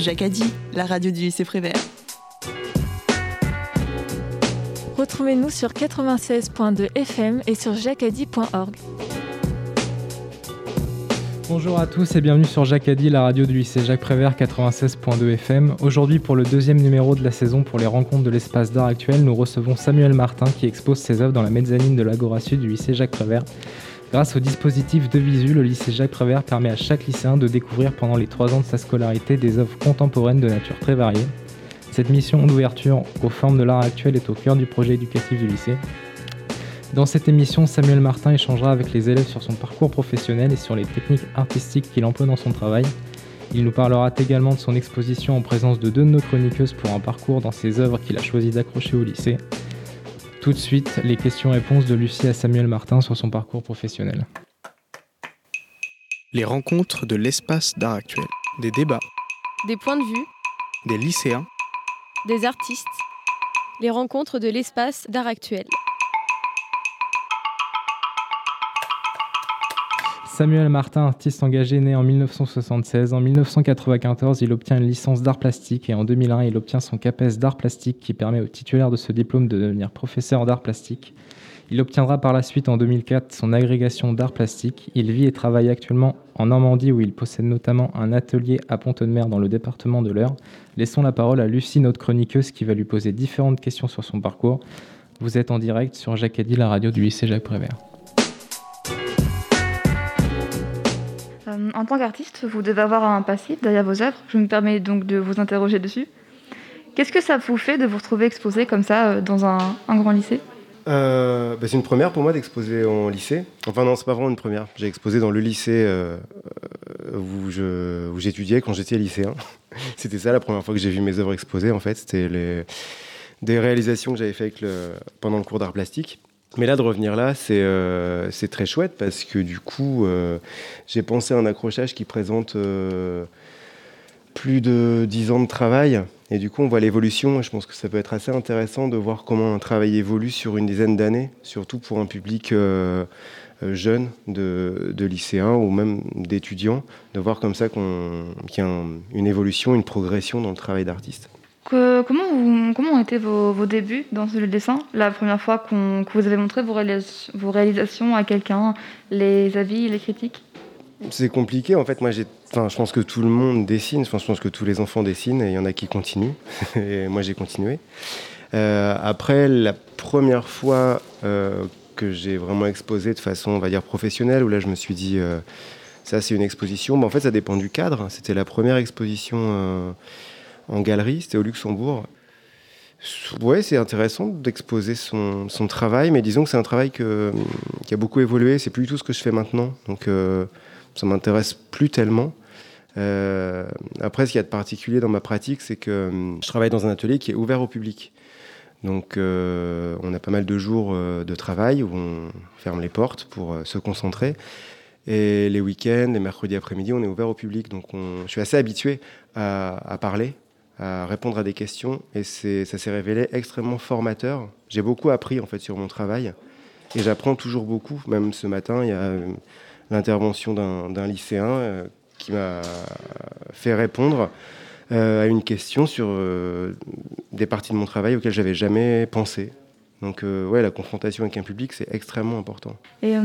Jacques dit, la radio du lycée Prévert. Retrouvez-nous sur 96.2 FM et sur jacadi.org. Bonjour à tous et bienvenue sur Jacadi, la radio du lycée Jacques Prévert 96.2 FM. Aujourd'hui, pour le deuxième numéro de la saison pour les rencontres de l'espace d'art actuel, nous recevons Samuel Martin qui expose ses œuvres dans la mezzanine de l'Agora Sud du lycée Jacques Prévert. Grâce au dispositif de visu, le lycée Jacques Prévert permet à chaque lycéen de découvrir pendant les trois ans de sa scolarité des œuvres contemporaines de nature très variée. Cette mission d'ouverture aux formes de l'art actuel est au cœur du projet éducatif du lycée. Dans cette émission, Samuel Martin échangera avec les élèves sur son parcours professionnel et sur les techniques artistiques qu'il emploie dans son travail. Il nous parlera également de son exposition en présence de deux de nos chroniqueuses pour un parcours dans ses œuvres qu'il a choisi d'accrocher au lycée. Tout de suite, les questions-réponses de Lucie à Samuel Martin sur son parcours professionnel. Les rencontres de l'espace d'art actuel. Des débats. Des points de vue. Des lycéens. Des artistes. Les rencontres de l'espace d'art actuel. Samuel Martin, artiste engagé né en 1976. En 1994, il obtient une licence d'art plastique et en 2001, il obtient son CAPES d'art plastique qui permet au titulaire de ce diplôme de devenir professeur d'art plastique. Il obtiendra par la suite en 2004 son agrégation d'art plastique. Il vit et travaille actuellement en Normandie où il possède notamment un atelier à Pont-de-Mer dans le département de l'Eure. Laissons la parole à Lucie, notre chroniqueuse, qui va lui poser différentes questions sur son parcours. Vous êtes en direct sur Jacques Eddy, la radio du lycée Jacques Prévert. Euh, en tant qu'artiste, vous devez avoir un passif derrière vos œuvres. Je me permets donc de vous interroger dessus. Qu'est-ce que ça vous fait de vous retrouver exposé comme ça euh, dans un, grand lycée? Euh, bah, C'est une première pour moi d'exposer en lycée. Enfin non, c'est pas vraiment une première. J'ai exposé dans le lycée où, j'étudiais quand j'étais lycéen. C'était ça la première fois que j'ai vu mes œuvres exposées en fait. C'était des réalisations que j'avais faites pendant le cours d'art plastique. Mais là, de revenir là, c'est euh, très chouette parce que du coup, euh, j'ai pensé à un accrochage qui présente euh, plus de 10 ans de travail. Et du coup, on voit l'évolution. Je pense que ça peut être assez intéressant de voir comment un travail évolue sur une dizaine d'années, surtout pour un public jeune, de, de, lycéens ou même d'étudiants, de voir comme ça qu'il y a une évolution, une progression dans le travail d'artiste comment, ont été vos, débuts dans le dessin La première fois que vous avez montré vos, réalisations à quelqu'un, les avis, les critiques? C'est compliqué. En fait, moi, je pense que tout le monde dessine. je pense que tous les enfants dessinent et il y en a qui continuent. moi, j'ai continué. Euh, après, la première fois euh, que j'ai vraiment exposé de façon, on va dire, professionnelle, où là, je me suis dit, euh, ça, c'est une exposition. En fait, ça dépend du cadre. C'était la première exposition en galerie, c'était au Luxembourg. Ouais, c'est intéressant d'exposer son, travail, mais disons que c'est un travail qui a beaucoup évolué. C'est plus du tout ce que je fais maintenant, donc euh, ça m'intéresse plus tellement. Euh, après, ce qu'il y a de particulier dans ma pratique, c'est que euh, je travaille dans un atelier qui est ouvert au public. Donc, on a pas mal de jours de travail où on ferme les portes pour se concentrer. Et les week-ends, les mercredis après-midi, on est ouvert au public. Donc, je suis assez habitué à parler à répondre à des questions et ça s'est révélé extrêmement formateur. J'ai beaucoup appris en fait sur mon travail et j'apprends toujours beaucoup. Même ce matin, il y a euh, l'intervention d'un lycéen euh, qui m'a fait répondre euh, à une question sur des parties de mon travail auxquelles j'avais jamais pensé. Donc ouais, la confrontation avec un public, c'est extrêmement important. Et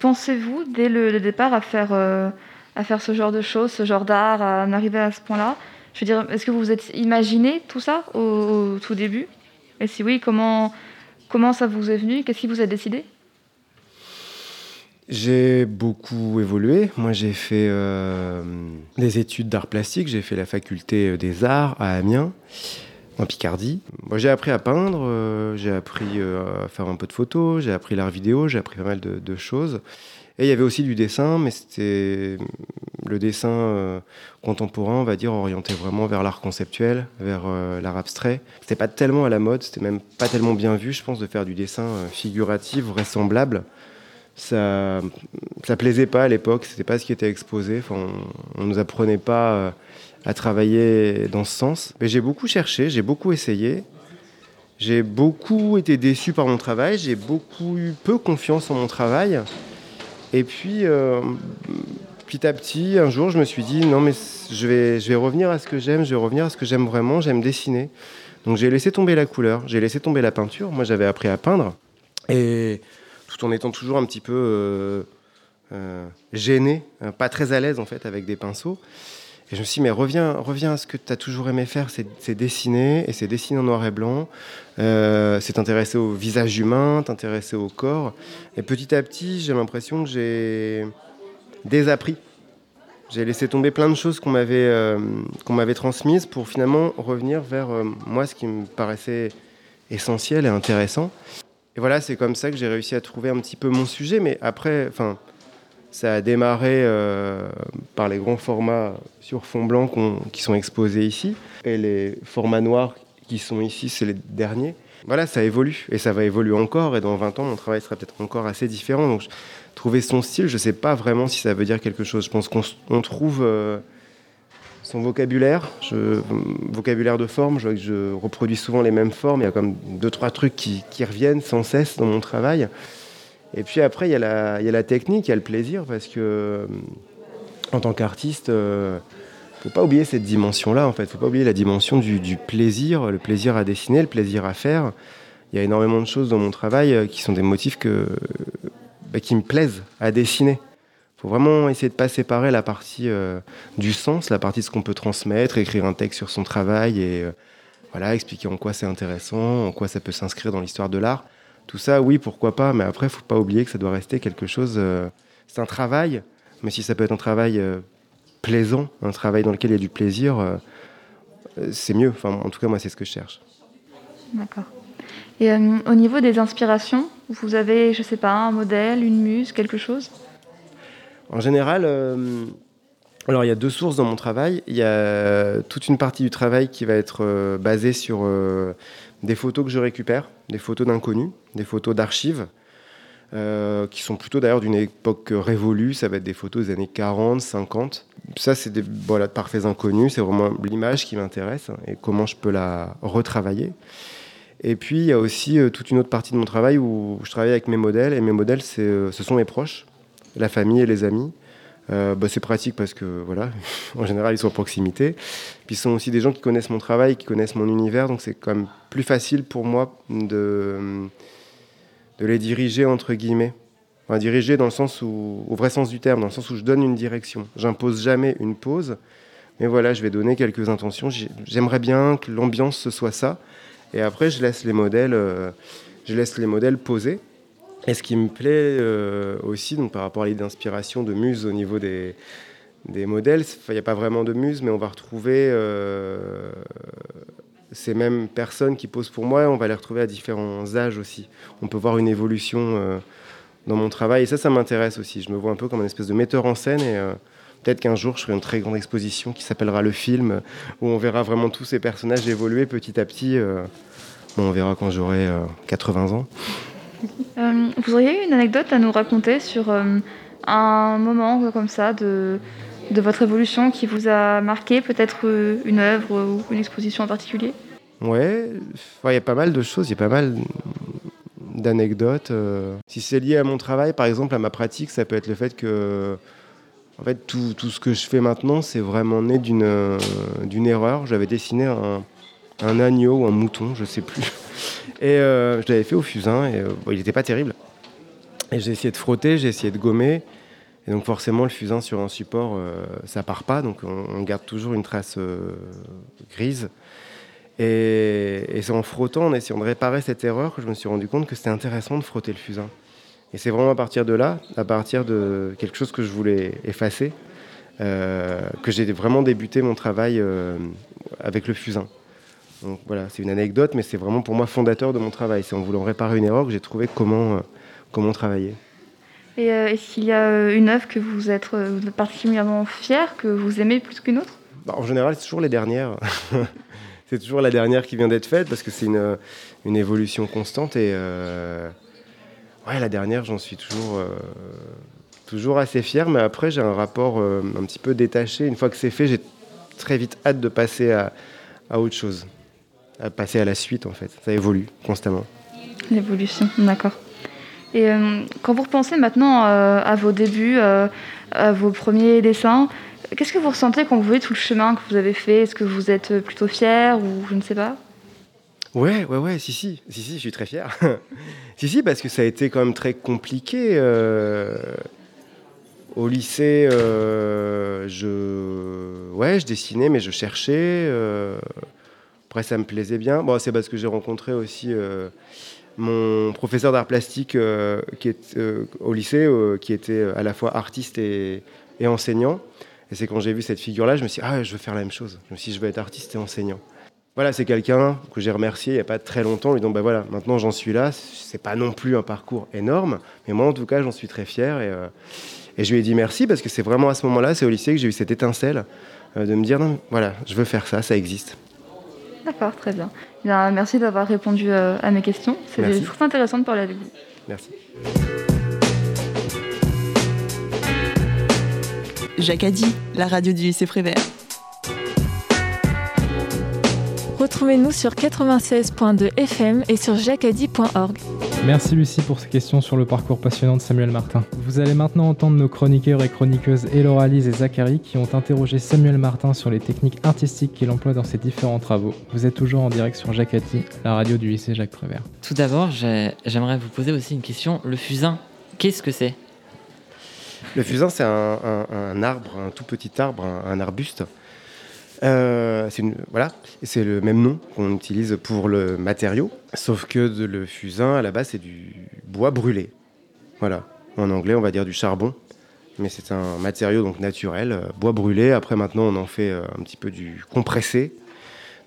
pensez-vous dès le, départ à faire, à faire ce genre de choses, ce genre d'art, à en arriver à ce point-là je veux dire, est-ce que vous vous êtes imaginé tout ça au, tout début? Et si oui, comment, comment ça vous est venu? Qu'est-ce qui vous a décidé? J'ai beaucoup évolué. Moi, j'ai fait euh, des études d'art plastique. J'ai fait la faculté des arts à Amiens, en Picardie. Moi, j'ai appris à peindre, euh, j'ai appris euh, à faire un peu de photos, j'ai appris l'art vidéo, j'ai appris pas mal de, de, choses. Et il y avait aussi du dessin, mais c'était le dessin euh, contemporain, on va dire, orienté vraiment vers l'art conceptuel, vers euh, l'art abstrait. C'était pas tellement à la mode, c'était même pas tellement bien vu, je pense, de faire du dessin euh, figuratif, vraisemblable. Ça, ça plaisait pas à l'époque, c'était pas ce qui était exposé. Enfin, on, on nous apprenait pas à travailler dans ce sens. Mais j'ai beaucoup cherché, j'ai beaucoup essayé. J'ai beaucoup été déçu par mon travail, j'ai beaucoup eu peu confiance en mon travail. Et puis, petit à petit, un jour, je me suis dit non, mais je vais, revenir à ce que j'aime, je vais revenir à ce que j'aime vraiment, j'aime dessiner. Donc j'ai laissé tomber la couleur, j'ai laissé tomber la peinture. Moi, j'avais appris à peindre. Et tout en étant toujours un petit peu euh, euh, gêné, euh, pas très à l'aise en fait avec des pinceaux. Et je me suis dit, mais reviens, reviens à ce que tu as toujours aimé faire, c'est dessiner, et c'est dessiner en noir et blanc, c'est t'intéresser au visage humain, t'intéresser au corps. Et petit à petit, j'ai l'impression que j'ai désappris. J'ai laissé tomber plein de choses qu'on m'avait m'avait transmises pour finalement revenir vers moi, ce qui me paraissait essentiel et intéressant. Et voilà, c'est comme ça que j'ai réussi à trouver un petit peu mon sujet. Mais après, enfin, ça a démarré euh, par les grands formats sur fond blanc qui sont exposés ici. Et les formats noirs qui sont ici, c'est les derniers. Voilà, ça évolue et ça va évoluer encore. Et dans 20 ans, mon travail sera peut-être encore assez différent. Donc, trouver son style, je ne sais pas vraiment si ça veut dire quelque chose. Je pense qu'on trouve. Euh, son vocabulaire, vocabulaire de forme, je, je, reproduis souvent les mêmes formes, il y a comme deux, trois trucs qui, reviennent sans cesse dans mon travail. Et puis après, il y, a la, il technique, il y a le plaisir, parce que euh, en tant qu'artiste, ne euh, faut pas oublier cette dimension-là, en fait. faut pas oublier la dimension du, plaisir, le plaisir à dessiner, le plaisir à faire. Il y a énormément de choses dans mon travail euh, qui sont des motifs que, bah, qui me plaisent à dessiner faut vraiment essayer de pas séparer la partie euh, du sens, la partie de ce qu'on peut transmettre, écrire un texte sur son travail et euh, voilà, expliquer en quoi c'est intéressant, en quoi ça peut s'inscrire dans l'histoire de l'art. Tout ça, oui, pourquoi pas, mais après, faut pas oublier que ça doit rester quelque chose. Euh, c'est un travail, mais si ça peut être un travail plaisant, un travail dans lequel il y a du plaisir, c'est mieux. Enfin, en tout cas, moi, c'est ce que je cherche. D'accord. Et au niveau des inspirations, vous avez, je sais pas, un modèle, une muse, quelque chose? En général, euh, alors il y a deux sources dans mon travail. Il y a toute une partie du travail qui va être euh, basée sur euh, des photos que je récupère, des photos d'inconnus, des photos d'archives, qui sont plutôt d'ailleurs d'une époque révolue. Ça va être des photos des années 40, 50. Ça, c'est des voilà, de parfaits inconnus. C'est vraiment l'image qui m'intéresse et comment je peux la retravailler. Et puis, il y a aussi toute une autre partie de mon travail où je travaille avec mes modèles. Et mes modèles, ce sont mes proches la famille et les amis. Euh, bah, c'est pratique parce que voilà, en général ils sont en proximité. Puis ce sont aussi des gens qui connaissent mon travail, qui connaissent mon univers, donc c'est quand même plus facile pour moi de, les diriger entre guillemets. Diriger dans le sens où, au vrai sens du terme, dans le sens où je donne une direction. J'impose jamais une pause, mais voilà, je vais donner quelques intentions. J'aimerais bien que l'ambiance ce soit ça, et après je laisse les modèles, euh, je laisse les modèles poser. Et ce qui me plaît euh, aussi, donc par rapport à l'idée d'inspiration de muse au niveau des, des modèles, il n'y a pas vraiment de muse, mais on va retrouver euh, ces mêmes personnes qui posent pour moi, on va les retrouver à différents âges aussi. On peut voir une évolution euh, dans mon travail, et ça, ça m'intéresse aussi. Je me vois un peu comme une espèce de metteur en scène, et peut-être qu'un jour, je ferai une très grande exposition qui s'appellera Le Film, où on verra vraiment tous ces personnages évoluer petit à petit. Bon, on verra quand j'aurai 80 ans. Euh, vous auriez une anecdote à nous raconter sur euh, un moment comme ça de, de votre évolution qui vous a marqué, peut-être euh, une œuvre ou une exposition en particulier? Ouais, il y a pas mal de choses, il y a pas mal d'anecdotes. Si c'est lié à mon travail, par exemple, à ma pratique, ça peut être le fait que en fait, tout, tout ce que je fais maintenant, c'est vraiment né d'une erreur. J'avais dessiné un, un agneau ou un mouton, je sais plus. Et euh, je l'avais fait au fusain et euh, il n'était pas terrible. Et j'ai essayé de frotter, j'ai essayé de gommer. Et donc forcément, le fusain sur un support, euh, ça part pas. Donc on, garde toujours une trace grise. Et, c'est en frottant, en essayant de réparer cette erreur, que je me suis rendu compte que c'était intéressant de frotter le fusain. Et c'est vraiment à partir de là, à partir de quelque chose que je voulais effacer, que j'ai vraiment débuté mon travail avec le fusain. Donc voilà, c'est une anecdote, mais c'est vraiment pour moi fondateur de mon travail. C'est en voulant réparer une erreur que j'ai trouvé comment, euh, comment travailler. Et euh, est-ce qu'il y a euh, une œuvre que vous êtes, particulièrement fier, que vous aimez plus qu'une autre? Bah, En général, c'est toujours les dernières. c'est toujours la dernière qui vient d'être faite parce que c'est une, une, évolution constante. Et ouais, la dernière, j'en suis toujours, toujours assez fier. Mais après, j'ai un rapport un petit peu détaché. Une fois que c'est fait, j'ai très vite hâte de passer à, à autre chose passer à la suite en fait. Ça évolue constamment. L'évolution, d'accord. Et euh, quand vous repensez maintenant euh, à vos débuts, euh, à vos premiers dessins, qu'est-ce que vous ressentez quand vous voyez tout le chemin que vous avez fait? Est-ce que vous êtes plutôt fier ou je ne sais pas? Ouais, ouais, ouais, si, si, si, si, je suis très fier. si, si, parce que ça a été quand même très compliqué. euh, Au lycée, euh, je, ouais, je dessinais, mais je cherchais. Après, ça me plaisait bien. Bon, c'est parce que j'ai rencontré aussi euh, mon professeur d'art plastique euh, qui est, euh, au lycée, qui était à la fois artiste et, enseignant. Et c'est quand j'ai vu cette figure-là, je me suis dit, ah, je veux faire la même chose. Je me suis dit, je veux être artiste et enseignant. Voilà, c'est quelqu'un que j'ai remercié il n'y a pas très longtemps, lui disant bah voilà, maintenant j'en suis là. C'est pas non plus un parcours énorme, mais moi en tout cas j'en suis très fier et, et je lui ai dit merci parce que c'est vraiment à ce moment-là, c'est au lycée que j'ai eu cette étincelle de me dire non, voilà, je veux faire ça, ça existe. D'accord, très bien. Bien, merci d'avoir répondu euh, à mes questions. C'était très intéressant de parler avec vous. Merci. Jacques a dit, la radio du lycée Prévert. Retrouvez-nous sur 96.2 FM et sur jacadi.org. Merci Lucie pour ces questions sur le parcours passionnant de Samuel Martin. Vous allez maintenant entendre nos chroniqueurs et chroniqueuses Elora Lise et Zachary qui ont interrogé Samuel Martin sur les techniques artistiques qu'il emploie dans ses différents travaux. Vous êtes toujours en direct sur Jacati, la radio du lycée Jacques Prévert. Tout d'abord, j'ai- j'aimerais vous poser aussi une question. Le fusain, qu'est-ce que c'est? Le fusain, c'est un, un- un arbre, un tout petit arbre, un, un arbuste. Euh, c'est voilà, c'est le même nom qu'on utilise pour le matériau, sauf que le fusain, à la base, c'est du bois brûlé. Voilà. En anglais, on va dire du charbon, mais c'est un matériau donc naturel, euh, bois brûlé. Après, maintenant, on en fait euh, un petit peu du compressé,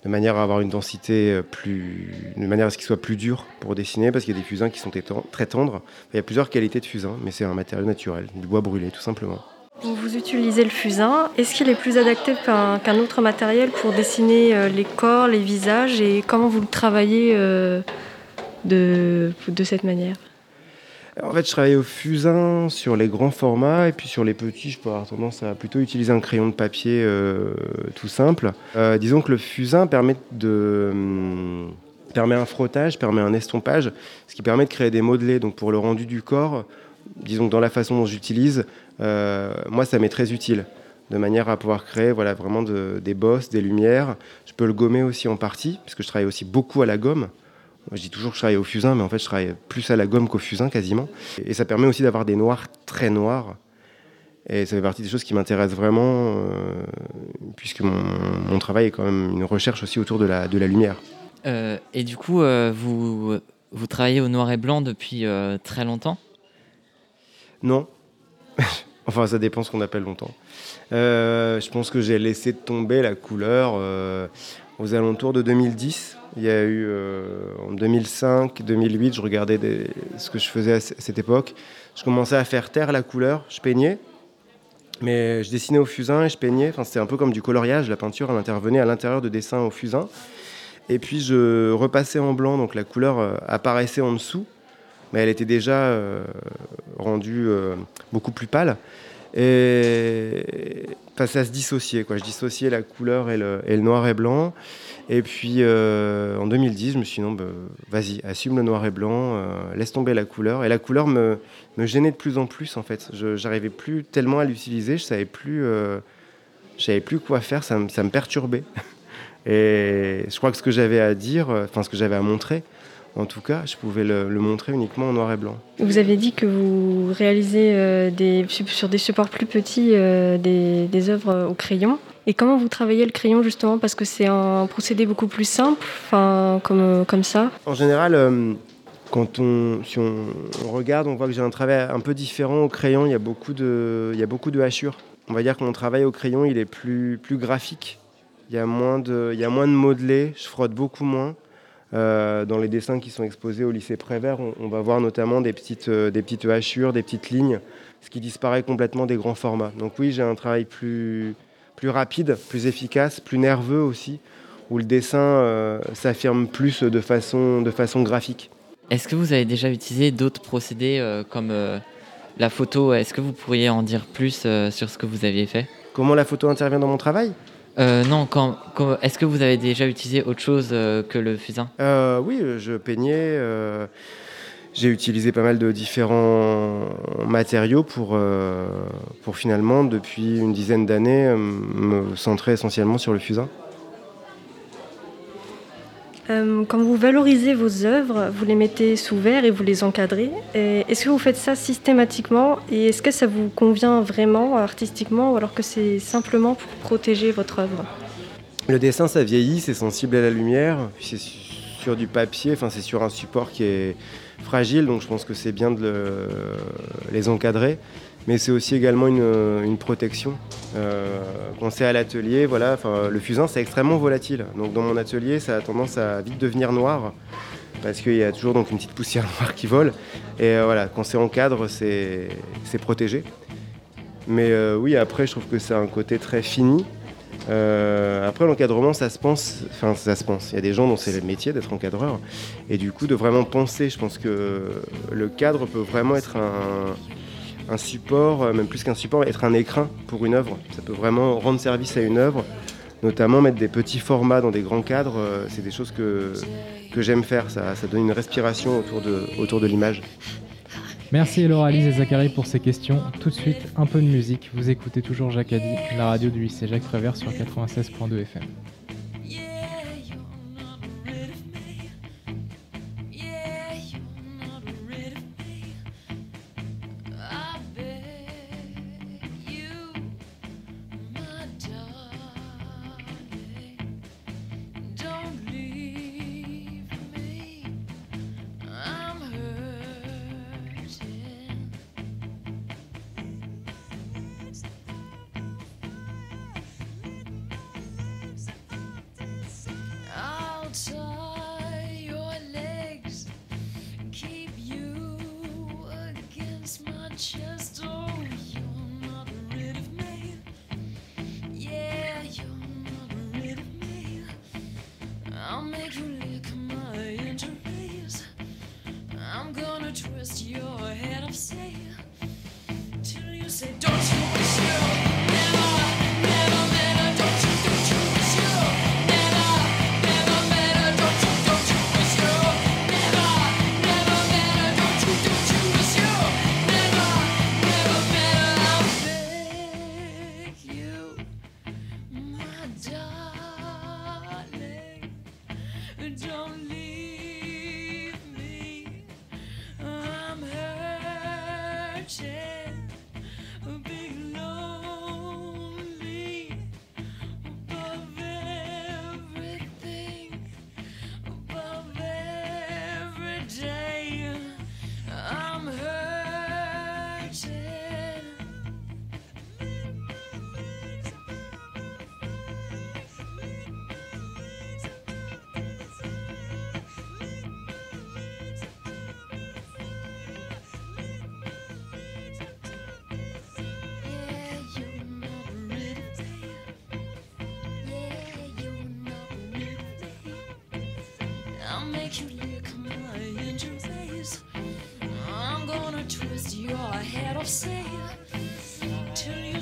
de manière à avoir une densité plus, de manière à ce qu'il soit plus dur pour dessiner, parce qu'il y a des fusains qui sont très tendres. Il y a plusieurs qualités de fusain, mais c'est un matériau naturel, du bois brûlé, tout simplement. Vous utilisez le fusain, est-ce qu'il est plus adapté qu'un autre matériel pour dessiner euh, les corps, les visages et comment vous le travaillez euh, de, cette manière? En fait, je travaille au fusain sur les grands formats et puis sur les petits, je peux avoir tendance à plutôt utiliser un crayon de papier euh, tout simple. Euh, disons que le fusain permet de hum, permet un frottage, permet un estompage, ce qui permet de créer des modelés. Donc pour le rendu du corps, disons dans la façon dont j'utilise, euh, moi ça m'est très utile de manière à pouvoir créer voilà, vraiment de- des bosses, des lumières. Je peux le gommer aussi en partie, puisque je travaille aussi beaucoup à la gomme. Je dis toujours que je travaille au fusain, mais en fait, je travaille plus à la gomme qu'au fusain quasiment. Et ça permet aussi d'avoir des noirs très noirs. Et ça fait partie des choses qui m'intéressent vraiment, euh, puisque mon, travail est quand même une recherche aussi autour de la, de la lumière. Euh, Et du coup, vous, vous travaillez au noir et blanc depuis très longtemps? Non. enfin, ça dépend ce qu'on appelle longtemps. Euh, je pense que j'ai laissé tomber la couleur euh, aux alentours de 2010. Il y a eu euh, en 2005, 2008, je regardais ce que je faisais à cette époque. Je commençais à faire taire la couleur, je peignais, mais je dessinais au fusain et je peignais. Enfin, c'était un peu comme du coloriage. La peinture, intervenait à l'intérieur de dessins au fusain. Et puis je repassais en blanc, donc la couleur apparaissait en dessous, mais elle était déjà euh, rendue euh, beaucoup plus pâle. Et ça se dissociait. Je dissociais la couleur et le, noir et blanc. Et puis euh, en 2010, je me suis dit non, bah, vas-y, assume le noir et blanc, laisse tomber la couleur. Et la couleur me, gênait de plus en plus en fait. Je j'arrivais plus tellement à l'utiliser, je savais euh, savais plus quoi faire, ça me, perturbait. Et je crois que ce que j'avais à dire, enfin ce que j'avais à montrer, en tout cas, je pouvais le, le montrer uniquement en noir et blanc. Vous avez dit que vous réalisez euh, des, sur des supports plus petits euh, des, des œuvres au crayon. Et comment vous travaillez le crayon justement? Parce que c'est un procédé beaucoup plus simple, comme, comme ça. En général, euh, quand on, si on, on regarde, on voit que j'ai un travail un peu différent au crayon. Il y a beaucoup de, il y a beaucoup de hachures. On va dire que mon travail au crayon, il est plus, plus graphique. Il y a moins de, il y a moins de modelés. Je frotte beaucoup moins. Euh, dans les dessins qui sont exposés au lycée Prévert, on, on va voir notamment des petites, euh, des petites hachures, des petites lignes, ce qui disparaît complètement des grands formats. Donc oui, j'ai un travail plus, plus rapide, plus efficace, plus nerveux aussi, où le dessin euh, s'affirme plus de façon, de façon graphique. Est-ce que vous avez déjà utilisé d'autres procédés comme la photo? Est-ce que vous pourriez en dire plus sur ce que vous aviez fait? Comment la photo intervient dans mon travail? Euh, Non, est-ce que vous avez déjà utilisé autre chose euh, que le fusain? Euh, Oui, je peignais. j'ai utilisé pas mal de différents matériaux pour, pour finalement, depuis une dizaine d'années, me centrer essentiellement sur le fusain. Euh, quand vous valorisez vos œuvres, vous les mettez sous verre et vous les encadrez. Est-ce que vous faites ça systématiquement et est-ce que ça vous convient vraiment artistiquement ou alors que c'est simplement pour protéger votre œuvre? Le dessin, ça vieillit, c'est sensible à la lumière, c'est sur du papier, enfin c'est sur un support qui est fragile, donc je pense que c'est bien de les encadrer mais c'est aussi également une, protection. Euh, quand c'est à l'atelier, voilà, le fusain c'est extrêmement volatile. Donc dans mon atelier, ça a tendance à vite devenir noir parce qu'il y a toujours donc une petite poussière noire qui vole. Et euh, voilà, quand c'est en cadre, c'est protégé. Mais euh, oui, après, je trouve que c'est un côté très fini. après, l'encadrement, ça se pense. Enfin, ça se pense. Il y a des gens dont c'est le métier d'être encadreur. Et du coup, de vraiment penser, je pense que le cadre peut vraiment être un, un support, euh, même plus qu'un support, être un écrin pour une œuvre. Ça peut vraiment rendre service à une œuvre, notamment mettre des petits formats dans des grands cadres. Euh, c'est des choses que, j'aime faire. Ça, donne une respiration autour de, autour de l'image. Merci Laura Lise et Zachary pour ces questions. Tout de suite, un peu de musique. Vous écoutez toujours Jacques Addy, la radio du lycée Jacques Prévert sur 96.2 FM.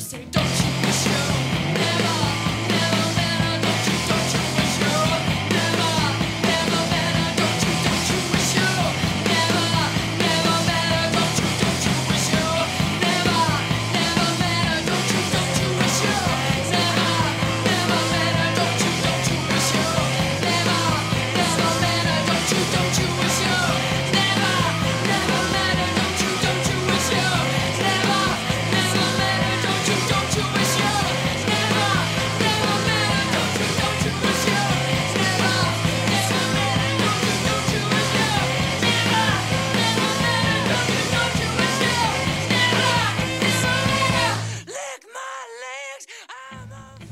say,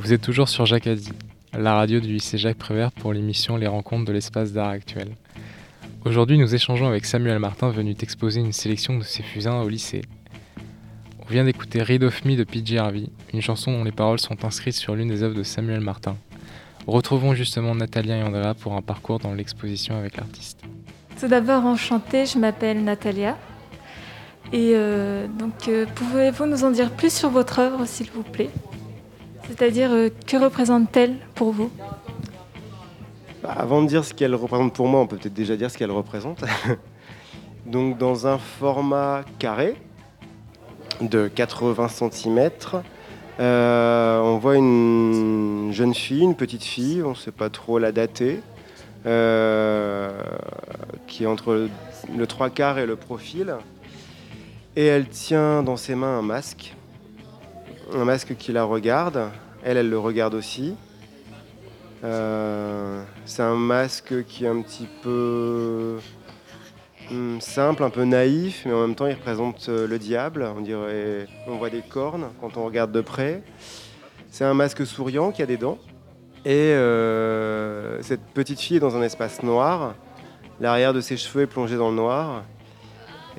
Vous êtes toujours sur Jacques Addy, la radio du lycée Jacques Prévert pour l'émission Les rencontres de l'espace d'art actuel. Aujourd'hui, nous échangeons avec Samuel Martin venu exposer une sélection de ses fusains au lycée. On vient d'écouter Read of Me de PJ Harvey, une chanson dont les paroles sont inscrites sur l'une des œuvres de Samuel Martin. Retrouvons justement Natalia et Andrea pour un parcours dans l'exposition avec l'artiste. Tout d'abord, enchantée, je m'appelle Natalia. Et euh, donc, euh, pouvez-vous nous en dire plus sur votre œuvre, s'il vous plaît? C'est-à-dire, euh, que représente-t-elle pour vous? Bah, Avant de dire ce qu'elle représente pour moi, on peut peut-être déjà dire ce qu'elle représente. Donc dans un format carré de 80 cm, on voit une jeune fille, une petite fille, on ne sait pas trop la dater, euh, qui est entre le trois quarts et le profil. Et elle tient dans ses mains un masque, un masque qui la regarde. Elle, elle le regarde aussi. Euh, c'est un masque qui est un petit peu hmm, simple, un peu naïf, mais en même temps il représente euh, le diable. On dirait, on voit des cornes quand on regarde de près. C'est un masque souriant qui a des dents. Et euh, cette petite fille est dans un espace noir. L'arrière de ses cheveux est plongé dans le noir.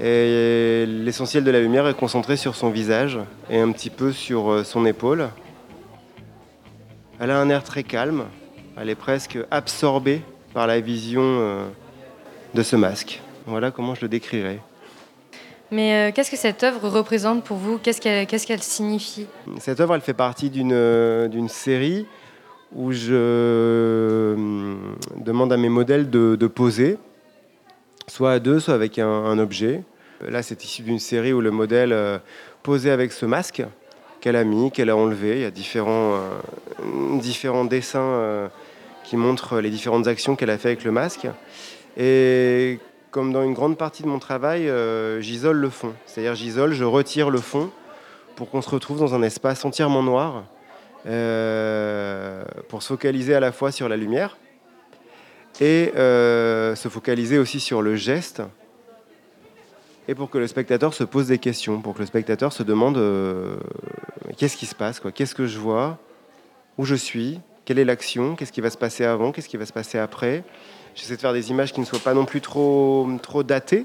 Et l'essentiel de la lumière est concentré sur son visage et un petit peu sur euh, son épaule. Elle a un air très calme. Elle est presque absorbée par la vision euh, de ce masque. Voilà comment je le décrirais. Mais qu'est-ce que cette œuvre représente pour vous? Qu'est-ce qu'elle signifie? Cette œuvre, elle fait partie d'une série où je hum, demande à mes modèles de, poser, soit à deux, soit avec un, objet. Là, c'est issu d'une série où le modèle euh, posait avec ce masque qu'elle a mis, qu'elle a enlevé. Il y a différents, euh, dessins euh, qui montrent les différentes actions qu'elle a fait avec le masque. Et comme dans une grande partie de mon travail, j'isole le fond. C'est-à-dire j'isole, je retire le fond pour qu'on se retrouve dans un espace entièrement noir euh, pour se focaliser à la fois sur la lumière et euh, se focaliser aussi sur le geste et pour que le spectateur se pose des questions, pour que le spectateur se demande euh, qu'est-ce qui se passe, qu'est-ce que je vois, où je suis, quelle est l'action, qu'est-ce qui va se passer avant, qu'est-ce qui va se passer après? J'essaie de faire des images qui ne soient pas non plus trop, trop datées.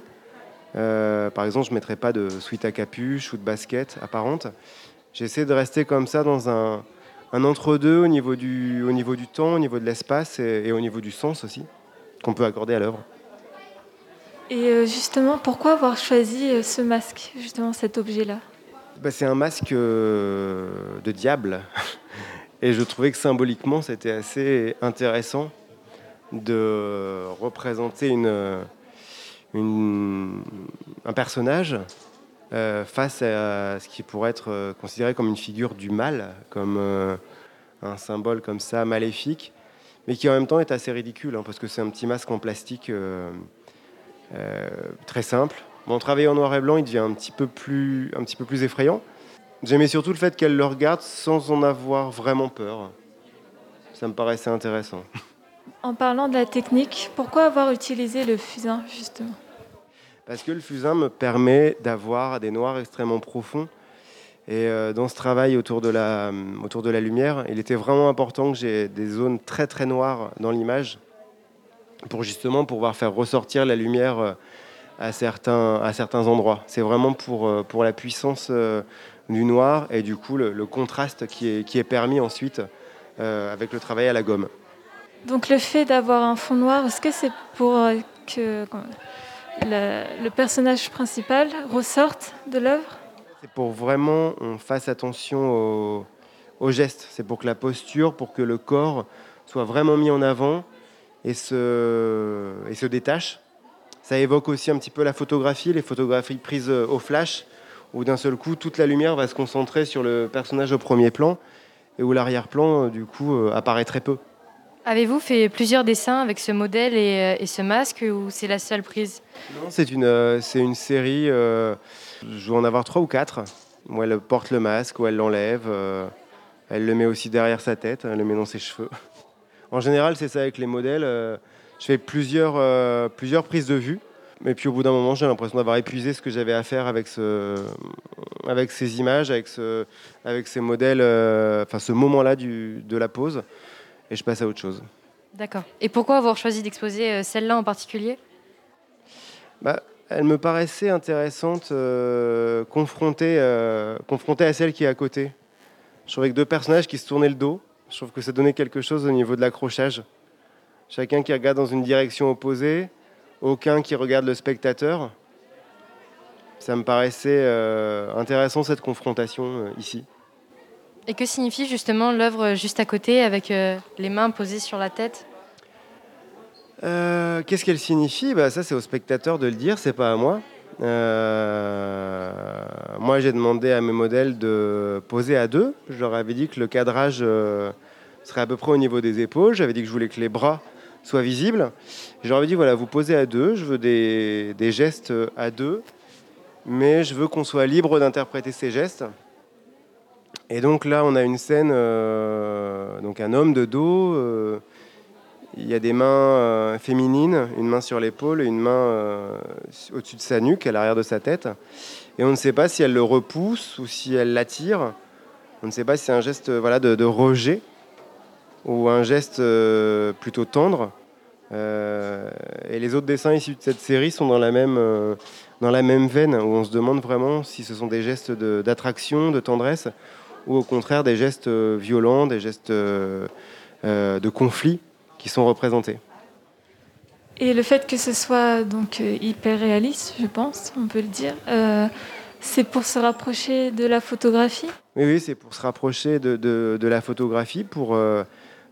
par exemple, je ne mettrai pas de suite à capuche ou de basket apparente. J'essaie de rester comme ça dans un, un entre-deux au, niveau du, au niveau du temps, au niveau de l'espace et, au niveau du sens aussi, qu'on peut accorder à l'œuvre. Et euh, justement, pourquoi avoir choisi euh, ce masque, justement cet objet-là? Bah, C'est un masque euh, de diable. Et je trouvais que symboliquement, c'était assez intéressant de représenter une, un personnage face à ce qui pourrait être euh, considéré comme une figure du mal, comme euh, un symbole comme ça maléfique, mais qui en même temps est assez ridicule, hein, parce que c'est un petit masque en plastique très simple. Mon travail en noir et blanc, il devient un petit peu plus, un petit peu plus effrayant. J'aimais surtout le fait qu'elle le regarde sans en avoir vraiment peur. Ça me paraissait intéressant. En parlant de la technique, pourquoi avoir utilisé le fusain justement? Parce que le fusain me permet d'avoir des noirs extrêmement profonds. Et euh, dans ce travail autour de, la, autour de la lumière, il était vraiment important que j'ai des zones très très noires dans l'image pour justement pouvoir faire ressortir la lumière euh, à certains, endroits. C'est vraiment pour, euh, pour la puissance du noir et du coup le, contraste qui est, qui est permis ensuite avec le travail à la gomme. Donc le fait d'avoir un fond noir, est-ce que c'est pour que le, personnage principal ressorte de l'œuvre C'est pour vraiment on fasse attention au, gestes. C'est pour que la posture, pour que le corps soit vraiment mis en avant et se, et se détache. Ça évoque aussi un petit peu la photographie, les photographies prises au flash, où d'un seul coup toute la lumière va se concentrer sur le personnage au premier plan et où l'arrière-plan du coup euh, apparaît très peu. Avez-vous fait plusieurs dessins avec ce modèle et, euh, ce masque ou c'est la seule prise? Non, c'est une, euh, une série, euh, je vais en avoir trois ou quatre, où elle porte le masque, où elle l'enlève, elle le met aussi derrière sa tête, elle le met dans ses cheveux. En général, c'est ça avec les modèles. je fais plusieurs, plusieurs prises de vue, mais puis au bout d'un moment, j'ai l'impression d'avoir épuisé ce que j'avais à faire avec, ce, avec ces images, avec, ce, avec ces modèles, enfin ce moment-là de la pose et je passe à autre chose. D'accord. Et pourquoi avoir choisi d'exposer euh, celle-là en particulier? Bah, Elle me paraissait intéressante, euh, confrontée, euh, confrontée à celle qui est à côté. Je trouvais que deux personnages qui se tournaient le dos, je trouve que ça donnait quelque chose au niveau de l'accrochage. Chacun qui regarde dans une direction opposée, aucun qui regarde le spectateur. Ça me paraissait intéressant cette confrontation ici. Et que signifie justement l'œuvre juste à côté avec euh, les mains posées sur la tête? Euh, Qu'est-ce qu'elle signifie? Bah, Ça, c'est au spectateur de le dire, c'est pas à moi. Euh, moi, j'ai demandé à mes modèles de poser à deux. Je leur avais dit que le cadrage serait à peu près au niveau des épaules. J'avais dit que je voulais que les bras soient visibles. Je leur avais dit voilà, vous posez à deux. Je veux des, des gestes à deux, mais je veux qu'on soit libre d'interpréter ces gestes. Et donc là, on a une scène, euh, donc un homme de dos. euh, il y a des mains euh, féminines, une main sur l'épaule et une main au-dessus de sa nuque, à l'arrière de sa tête. Et on ne sait pas si elle le repousse ou si elle l'attire. On ne sait pas si c'est un geste voilà, de, rejet ou un geste plutôt tendre. Et les autres dessins issus de cette série sont dans la même, dans la même veine, où on se demande vraiment si ce sont des gestes d'attraction, de, tendresse, ou au contraire des gestes euh, violents, des gestes euh, euh, de conflit qui sont représentés. Et le fait que ce soit donc hyper réaliste, je pense, on peut le dire, euh, c'est pour se rapprocher de la photographie? Oui, oui, c'est pour se rapprocher de, de- de la photographie, pour euh,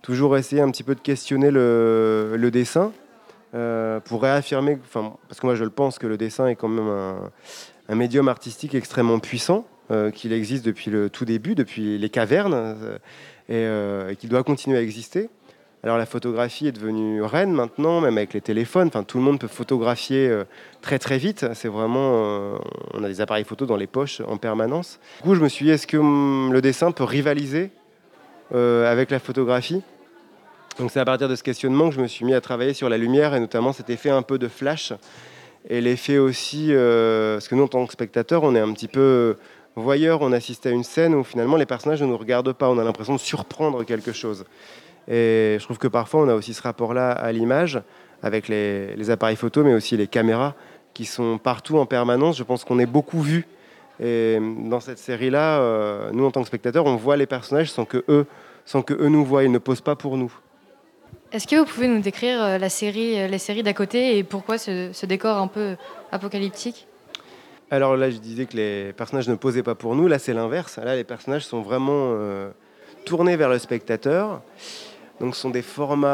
toujours essayer un petit peu de questionner le, le dessin, euh, pour réaffirmer, enfin, parce que moi je le pense que le dessin est quand même un, un médium artistique extrêmement puissant, qu'il existe depuis le tout début, depuis les cavernes, euh, et, euh, et qu'il doit continuer à exister. Alors la photographie est devenue reine maintenant, même avec les téléphones. Enfin, tout le monde peut photographier euh, très très vite. C'est vraiment, euh, on a des appareils photo dans les poches en permanence. Du coup, je me suis dit, est-ce que hum, le dessin peut rivaliser euh, avec la photographie? Donc c'est à partir de ce questionnement que je me suis mis à travailler sur la lumière et notamment cet effet un peu de flash et l'effet aussi, euh, parce que nous en tant que spectateurs, on est un petit peu voyeur, on assiste à une scène où finalement les personnages ne nous regardent pas, on a l'impression de surprendre quelque chose. Et je trouve que parfois on a aussi ce rapport-là à l'image avec les, appareils photo, mais aussi les caméras qui sont partout en permanence. Je pense qu'on est beaucoup vu. Et dans cette série-là, euh, nous en tant que spectateurs, on voit les personnages sans que eux, sans que nous voient. Ils ne posent pas pour nous. Est-ce que vous pouvez nous décrire euh, la série, euh, les séries d'à côté et pourquoi ce décor un peu apocalyptique? Alors là, je disais que les personnages ne posaient pas pour nous. Là, c'est l'inverse. Là, les personnages sont vraiment euh, tournés vers le spectateur. Donc, ce sont des formats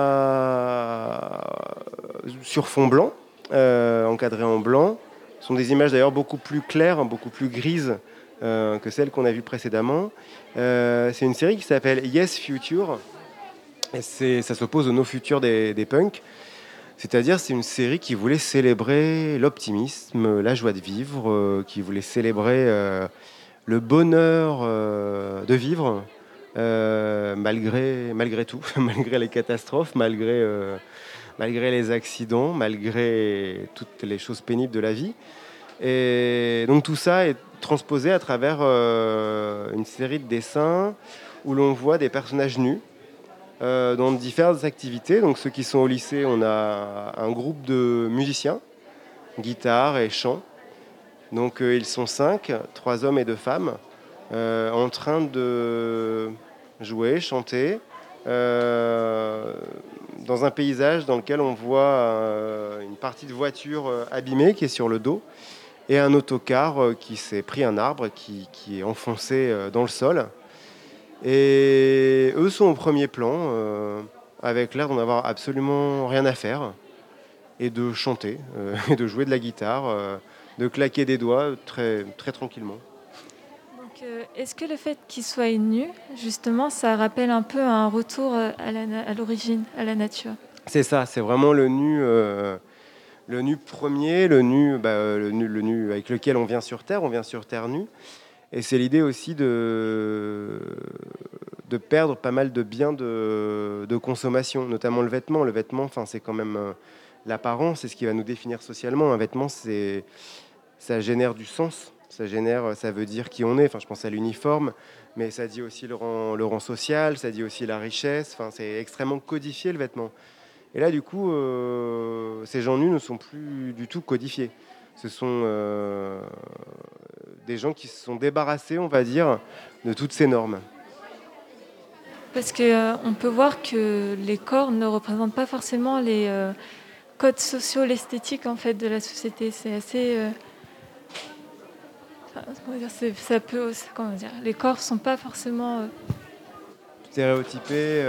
euh, sur fond blanc, euh, encadrés en blanc. Ce sont des images d'ailleurs beaucoup plus claires, beaucoup plus grises que celles qu'on a vues précédemment. C'est une série qui s'appelle Yes Future. Et ça s'oppose au No Future des, des punks. C'est-à-dire, c'est une série qui voulait célébrer l'optimisme, la joie de vivre, euh, qui voulait célébrer euh, le bonheur euh, de vivre, malgré, tout, malgré les catastrophes, malgré, malgré les accidents, malgré toutes les choses pénibles de la vie. Et donc tout ça est transposé à travers une série de dessins où l'on voit des personnages nus dans différentes activités. Donc ceux qui sont au lycée, on a un groupe de musiciens, guitare et chant. Donc euh, ils sont cinq, trois hommes et deux femmes, euh, en train de jouer, chanter, euh, dans un paysage dans lequel on voit euh, une partie de voiture euh, abîmée qui est sur le dos et un autocar euh, qui s'est pris un arbre qui, est enfoncé euh, dans le sol. Et eux sont au premier plan, euh, avec l'air d'en avoir absolument rien à faire, et de chanter, euh, et de jouer de la guitare, euh, de claquer des doigts très, très tranquillement. Est-ce que le fait qu'ils soient nus, justement, ça rappelle un peu un retour à l'origine, à la nature? C'est ça, c'est vraiment le nu, euh, le nu premier, le nu, bah, le nu, le nu avec lequel on vient sur Terre, on vient sur Terre nu. Et c'est l'idée aussi de, de perdre pas mal de biens de, de consommation, notamment le vêtement. Le vêtement, c'est quand même euh, l'apparence, c'est ce qui va nous définir socialement. Un vêtement, ça génère du sens, ça génère, ça veut dire qui on est. Enfin, je pense à l'uniforme, mais ça dit aussi le rang, le rang social, ça dit aussi la richesse. Enfin, c'est extrêmement codifié le vêtement. Et là, du coup, euh, ces gens nus ne sont plus du tout codifiés. Ce sont euh, des gens qui se sont débarrassés, on va dire, de toutes ces normes. Parce qu'on peut voir que les corps ne représentent pas forcément les euh, codes sociaux, l'esthétique en fait de la société. C'est assez. euh, enfin, comment dire, c'est- ça peut, aussi- comment dire, les corps sont pas forcément. euh, stéréotypés.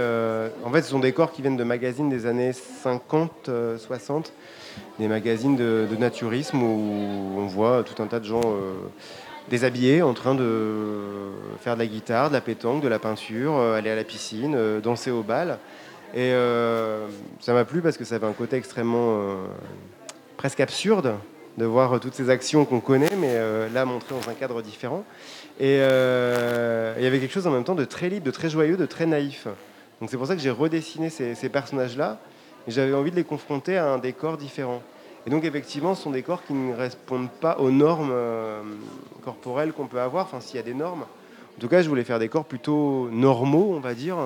en fait, ce sont des corps qui viennent de magazines des années 50, 60, des magazines de, naturisme où on voit tout un tas de gens déshabillés en train de faire de la guitare, de la pétanque, de la peinture, aller à la piscine, danser au bal. Et ça m'a plu parce que ça avait un côté extrêmement presque absurde de voir toutes ces actions qu'on connaît, mais là montrées dans un cadre différent. Et euh, il y avait quelque chose en même temps de très libre, de très joyeux, de très naïf. Donc c'est pour ça que j'ai redessiné ces, personnages-là. J'avais envie de les confronter à un décor différent. Et donc effectivement, ce sont des corps qui ne répondent pas aux normes euh, corporelles qu'on peut avoir, enfin s'il y a des normes. En tout cas, je voulais faire des corps plutôt normaux, on va dire,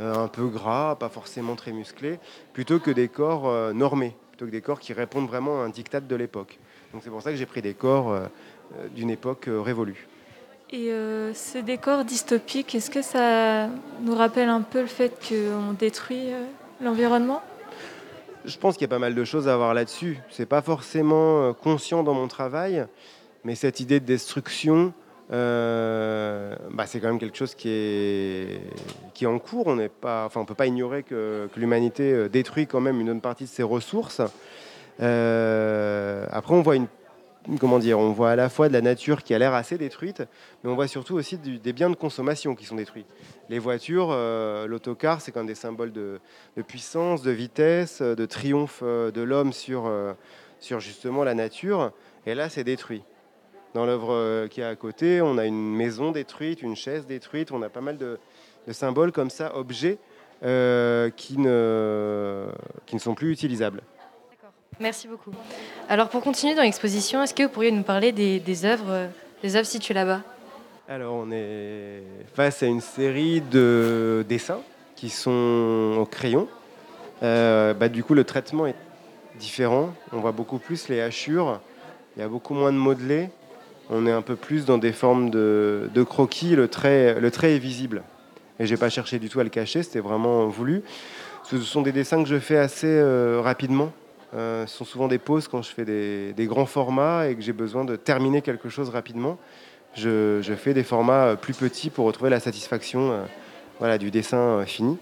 euh, un peu gras, pas forcément très musclés, plutôt que des corps normés, plutôt que des corps qui répondent vraiment à un diktat de l'époque. Donc c'est pour ça que j'ai pris des corps d'une époque révolue. Et euh, ces décors dystopiques, est-ce que ça nous rappelle un peu le fait qu'on détruit euh, l'environnement? Je pense qu'il y a pas mal de choses à voir là-dessus. C'est pas forcément euh, conscient dans mon travail, mais cette idée de destruction, bah, c'est quand même quelque chose qui est, qui est en cours. On ne enfin, peut pas ignorer que, l'humanité détruit quand même une bonne partie de ses ressources. après, on voit une comment dire, on voit à la fois de la nature qui a l'air assez détruite, mais on voit surtout aussi des biens de consommation qui sont détruits. Les voitures, euh, l'autocar, c'est quand même des symboles de, puissance, de vitesse, de triomphe euh, de l'homme sur, euh, sur justement la nature. Et là, c'est détruit. Dans l'œuvre qui est à côté, on a une maison détruite, une chaise détruite, on a pas mal de, symboles comme ça, objets, qui, ne, qui ne sont plus utilisables. Merci beaucoup. Alors pour continuer dans l'exposition, est-ce que vous pourriez nous parler des, œuvres, des œuvres situées là-bas? Alors on est face à une série de dessins qui sont au crayon. Euh, bah, du coup le traitement est différent. On voit beaucoup plus les hachures. Il y a beaucoup moins de modelé. On est un peu plus dans des formes de, croquis. Le trait, le trait est visible. Et j'ai pas cherché du tout à le cacher. C'était vraiment voulu. Ce sont des dessins que je fais assez euh, rapidement. Euh, ce sont souvent des pauses quand je fais des, grands formats et que j'ai besoin de terminer quelque chose rapidement. Je, fais des formats euh, plus petits pour retrouver la satisfaction euh, du dessin fini.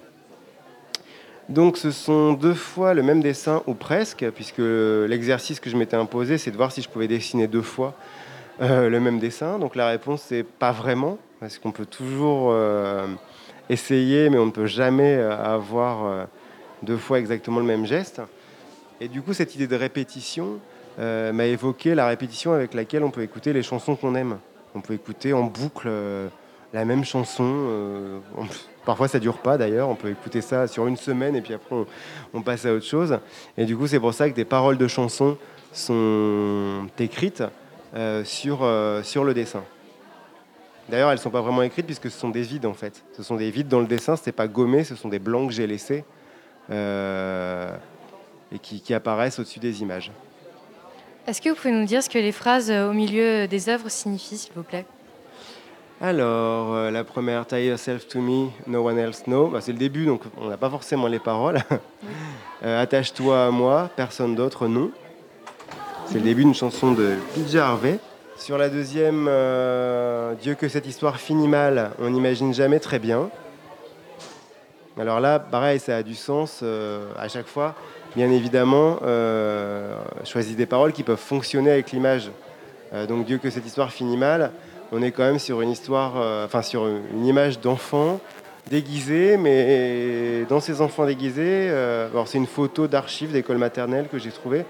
Donc ce sont deux fois le même dessin ou presque, puisque l'exercice que je m'étais imposé, c'est de voir si je pouvais dessiner deux fois le même dessin. Donc la réponse, c'est pas vraiment, parce qu'on peut toujours essayer, mais on ne peut jamais avoir deux fois exactement le même geste. Et du coup, cette idée de répétition euh, m'a évoqué la répétition avec laquelle on peut écouter les chansons qu'on aime. On peut écouter en boucle euh, la même chanson. Euh, parfois, ça dure pas d'ailleurs. On peut écouter ça sur une semaine et puis après, on, passe à autre chose. Et du coup, c'est pour ça que des paroles de chansons sont écrites sur, sur le dessin. D'ailleurs, elles ne sont pas vraiment écrites puisque ce sont des vides en fait. Ce sont des vides dans le dessin, ce n'est pas gommé, ce sont des blancs que j'ai laissés et qui, apparaissent au-dessus des images. Est-ce que vous pouvez nous dire ce que les phrases euh, au milieu des œuvres signifient, s'il vous plaît? Alors, euh, la première, Tie yourself to me, no one else knows, bah, c'est le début, donc on n'a pas forcément les paroles. Euh, attache-toi à moi, personne d'autre, non. C'est le début d'une chanson de Pete Harvey. Sur la deuxième, Dieu que cette histoire finit mal, on n'imagine jamais très bien. Alors là, pareil, ça a du sens à chaque fois bien évidemment, euh, choisis des paroles qui peuvent fonctionner avec l'image. Euh, donc Dieu que cette histoire finit mal, on est quand même sur une histoire, euh, enfin sur une image d'enfant déguisé, mais dans ces enfants déguisés, alors c'est une photo d'archives d'école maternelle que j'ai trouvée.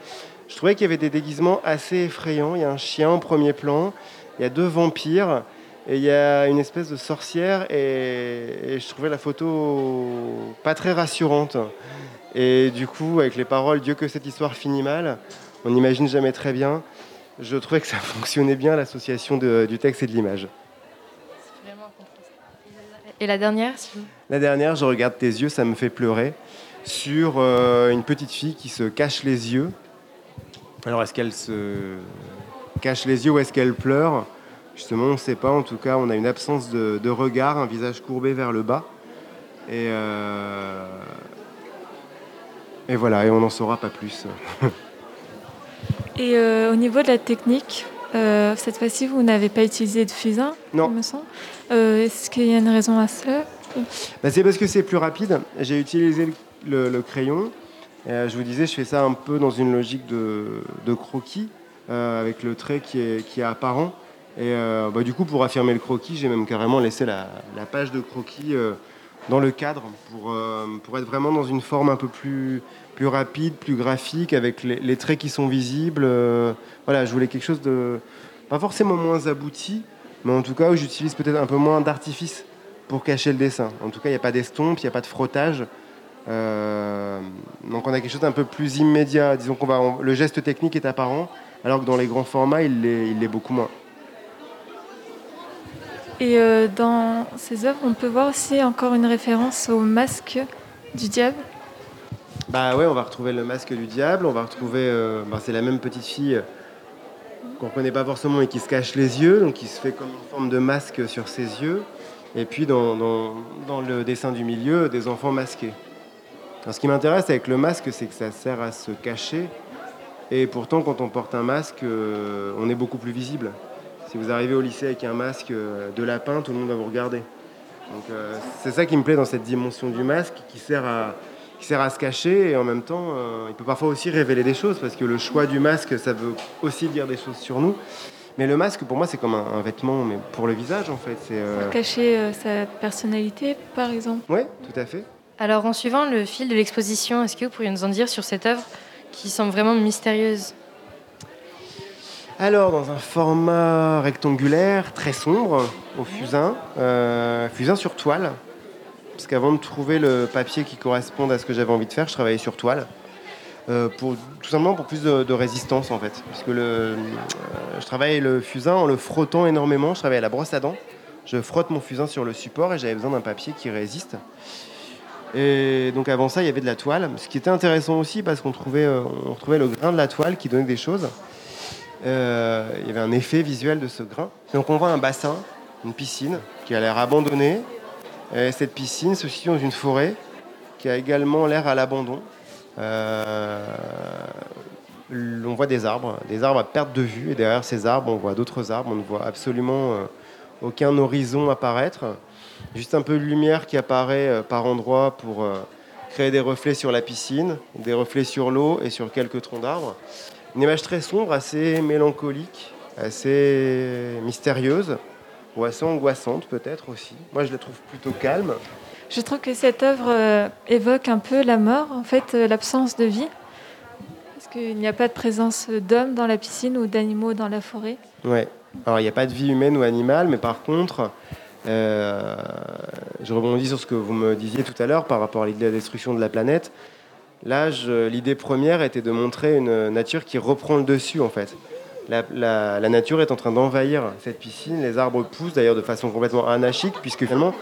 Je trouvais qu'il y avait des déguisements assez effrayants. Il y a un chien en premier plan, il y a deux vampires et il y a une espèce de sorcière et je trouvais la photo pas très rassurante. Et du coup, avec les paroles Dieu que cette histoire finit mal, on n'imagine jamais très bien. Je trouvais que ça fonctionnait bien l'association du texte et de l'image. Et la dernière La dernière, je regarde tes yeux, ça me fait pleurer, sur euh, une petite fille qui se cache les yeux. Alors, est-ce qu'elle se cache les yeux ou est-ce qu'elle pleure? Justement, on ne sait pas. En tout cas, on a une absence de, regard, un visage courbé vers le bas. Et, euh, et voilà, et on n'en saura pas plus. et euh, au niveau de la technique, euh, cette fois-ci, vous n'avez pas utilisé de fusain, non. me semble. Euh, est-ce qu'il y a une raison à cela bah, C'est parce que c'est plus rapide. J'ai utilisé le, crayon. je vous disais, je fais ça un peu dans une logique de, croquis, avec le trait qui est, qui est apparent. Et bah, du coup, pour affirmer le croquis, j'ai même carrément laissé la, la page de croquis dans le cadre pour, pour être vraiment dans une forme un peu plus, plus rapide, plus graphique, avec les, traits qui sont visibles. Euh, voilà, je voulais quelque chose de pas forcément moins abouti, mais en tout cas où j'utilise peut-être un peu moins d'artifice pour cacher le dessin. En tout cas, il n'y a pas d'estompe, il n'y a pas de frottage. Euh, donc on a quelque chose d'un peu plus immédiat. Disons qu'on va, le geste technique est apparent, alors que dans les grands formats, il l'est beaucoup moins. Et euh, dans ces œuvres, on peut voir aussi encore une référence au masque du diable. Bah ouais, on va retrouver le masque du diable, on va retrouver, euh, bah, c'est la même petite fille qu'on ne connaît pas forcément et qui se cache les yeux, donc qui se fait comme une forme de masque sur ses yeux. Et puis dans, le dessin du milieu, des enfants masqués. ce qui m'intéresse avec le masque, c'est que ça sert à se cacher. Et pourtant, quand on porte un masque, euh, on est beaucoup plus visible. Si vous arrivez au lycée avec un masque euh, de lapin, tout le monde va vous regarder. Donc c'est ça qui me plaît dans cette dimension du masque qui sert à, qui sert à se cacher et en même temps, euh, il peut parfois aussi révéler des choses parce que le choix du masque, ça veut aussi dire des choses sur nous. Mais le masque, pour moi, c'est comme un, vêtement, mais pour le visage, en fait. C'est euh, cacher euh, sa personnalité, par exemple. Oui, tout à fait. Alors, en suivant le fil de l'exposition, est-ce que vous pourriez nous en dire sur cette œuvre qui semble vraiment mystérieuse? Alors, dans un format rectangulaire, très sombre, au fusain, fusain sur toile, parce qu'avant de trouver le papier qui corresponde à ce que j'avais envie de faire, je travaillais sur toile. Euh, tout simplement pour plus de, résistance en fait. Puisque le, euh, je travaille le fusain en le frottant énormément. Je travaille à la brosse à dents. Je frotte mon fusain sur le support et j'avais besoin d'un papier qui résiste. Et donc avant ça, il y avait de la toile. Ce qui était intéressant aussi parce qu'on trouvait, euh, on retrouvait le grain de la toile qui donnait des choses. Il y avait un effet visuel de ce grain. Donc on voit un bassin, une piscine qui a l'air abandonnée, cette piscine se situe dans une forêt qui a également l'air à l'abandon. Euh, on voit des arbres, des arbres à perte de vue, et derrière ces arbres, on voit d'autres arbres. On ne voit absolument euh, aucun horizon apparaître. Juste un peu de lumière qui apparaît euh, par endroits pour créer des reflets sur la piscine, des reflets sur l'eau et sur quelques troncs d'arbres. Une image très sombre, assez mélancolique, assez mystérieuse ou assez angoissante peut-être aussi. Moi, je la trouve plutôt calme. Je trouve que cette œuvre euh, évoque un peu la mort, en fait, euh, l'absence de vie. Parce qu'il n'y a pas de présence d'hommes dans la piscine ou d'animaux dans la forêt. Ouais. Alors, il n'y a pas de vie humaine ou animale, mais par contre, euh, je rebondis sur ce que vous me disiez tout à l'heure par rapport à l'idée de la destruction de la planète. Là, l'idée première était de montrer une nature qui reprend le dessus, en fait la, nature est en train d'envahir cette piscine. Les arbres poussent d'ailleurs de façon complètement anarchique, puisque finalement,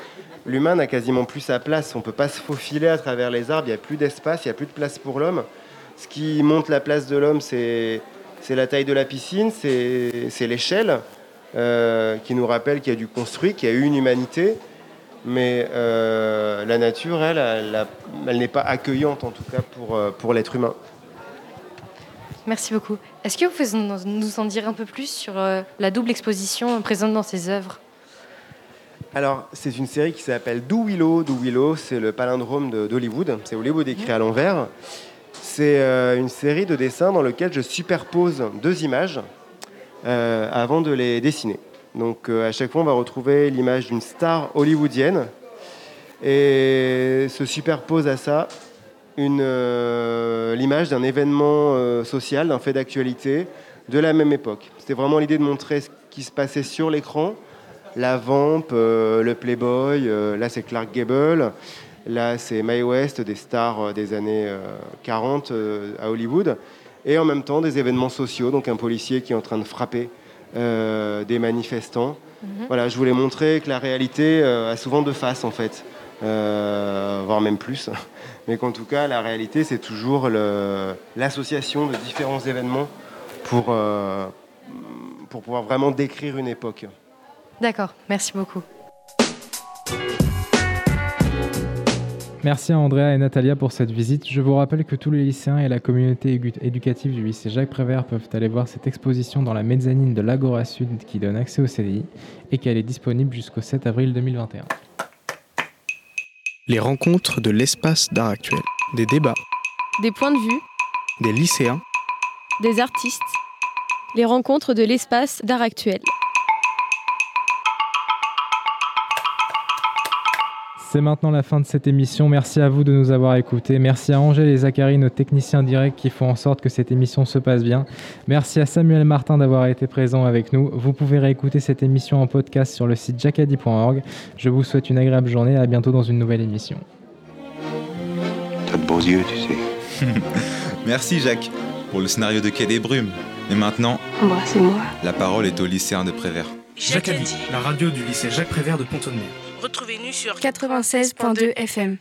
l'humain n'a quasiment plus sa place. On ne peut pas se faufiler à travers les arbres, il n'y a plus d'espace, il n'y a plus de place pour l'homme. Ce qui monte la place de l'homme, c'est la taille de la piscine, c'est l'échelle euh, qui nous rappelle qu'il y a du construit, qu'il y a eu une humanité. Mais euh, la nature, elle, elle, n'est pas accueillante en tout cas pour, euh, pour l'être humain. Merci beaucoup. Est-ce que vous pouvez nous en dire un peu plus sur euh, la double exposition présente dans ces œuvres? Alors, c'est une série qui s'appelle Do Willow. Do Willow, c'est le palindrome d'Hollywood. C'est Hollywood écrit à l'envers. C'est euh, une série de dessins dans lequel je superpose deux images avant de les dessiner. Donc, à chaque fois, on va retrouver l'image d'une star hollywoodienne. Et se superpose à ça euh, l'image d'un événement euh, social, d'un fait d'actualité de la même époque. C'était vraiment l'idée de montrer ce qui se passait sur l'écran, la vamp, euh, le Playboy, là c'est Clark Gable, là c'est Mae West, des stars des années 40 à Hollywood, et en même temps des événements sociaux, donc un policier qui est en train de frapper des manifestants. Mhm. Voilà, je voulais montrer que la réalité a souvent deux faces en fait, voire même plus mais qu'en tout cas, la réalité, c'est toujours l'association de différents événements pour, euh, pour pouvoir vraiment décrire une époque. D'accord, merci beaucoup. Merci à Andrea et Natalia pour cette visite. Je vous rappelle que tous les lycéens et la communauté éducative du lycée Jacques Prévert peuvent aller voir cette exposition dans la mezzanine de l'Agora Sud qui donne accès au CDI et qu'elle est disponible jusqu'au 7 avril 2021. Les rencontres de l'espace d'art actuel. Des débats, Des points de vue, des lycéens, des artistes. Les rencontres de l'espace d'art actuel. C'est maintenant la fin de cette émission. Merci à vous de nous avoir écoutés. Merci à Angèle et Zachary, nos techniciens directs qui font en sorte que cette émission se passe bien. Merci à Samuel Martin d'avoir été présent avec nous. Vous pouvez réécouter cette émission en podcast sur le site jacadi.org. Je vous souhaite une agréable journée et à bientôt dans une nouvelle émission. T'as de beaux yeux, tu sais. Merci Jacques pour le scénario de Quai des Brumes. Et maintenant, Embrassez-moi. la parole est au lycéen de Prévert. Jacadi, la radio du lycée Jacques Prévert de Pontonnier. Retrouvez-nous sur 96.2 FM.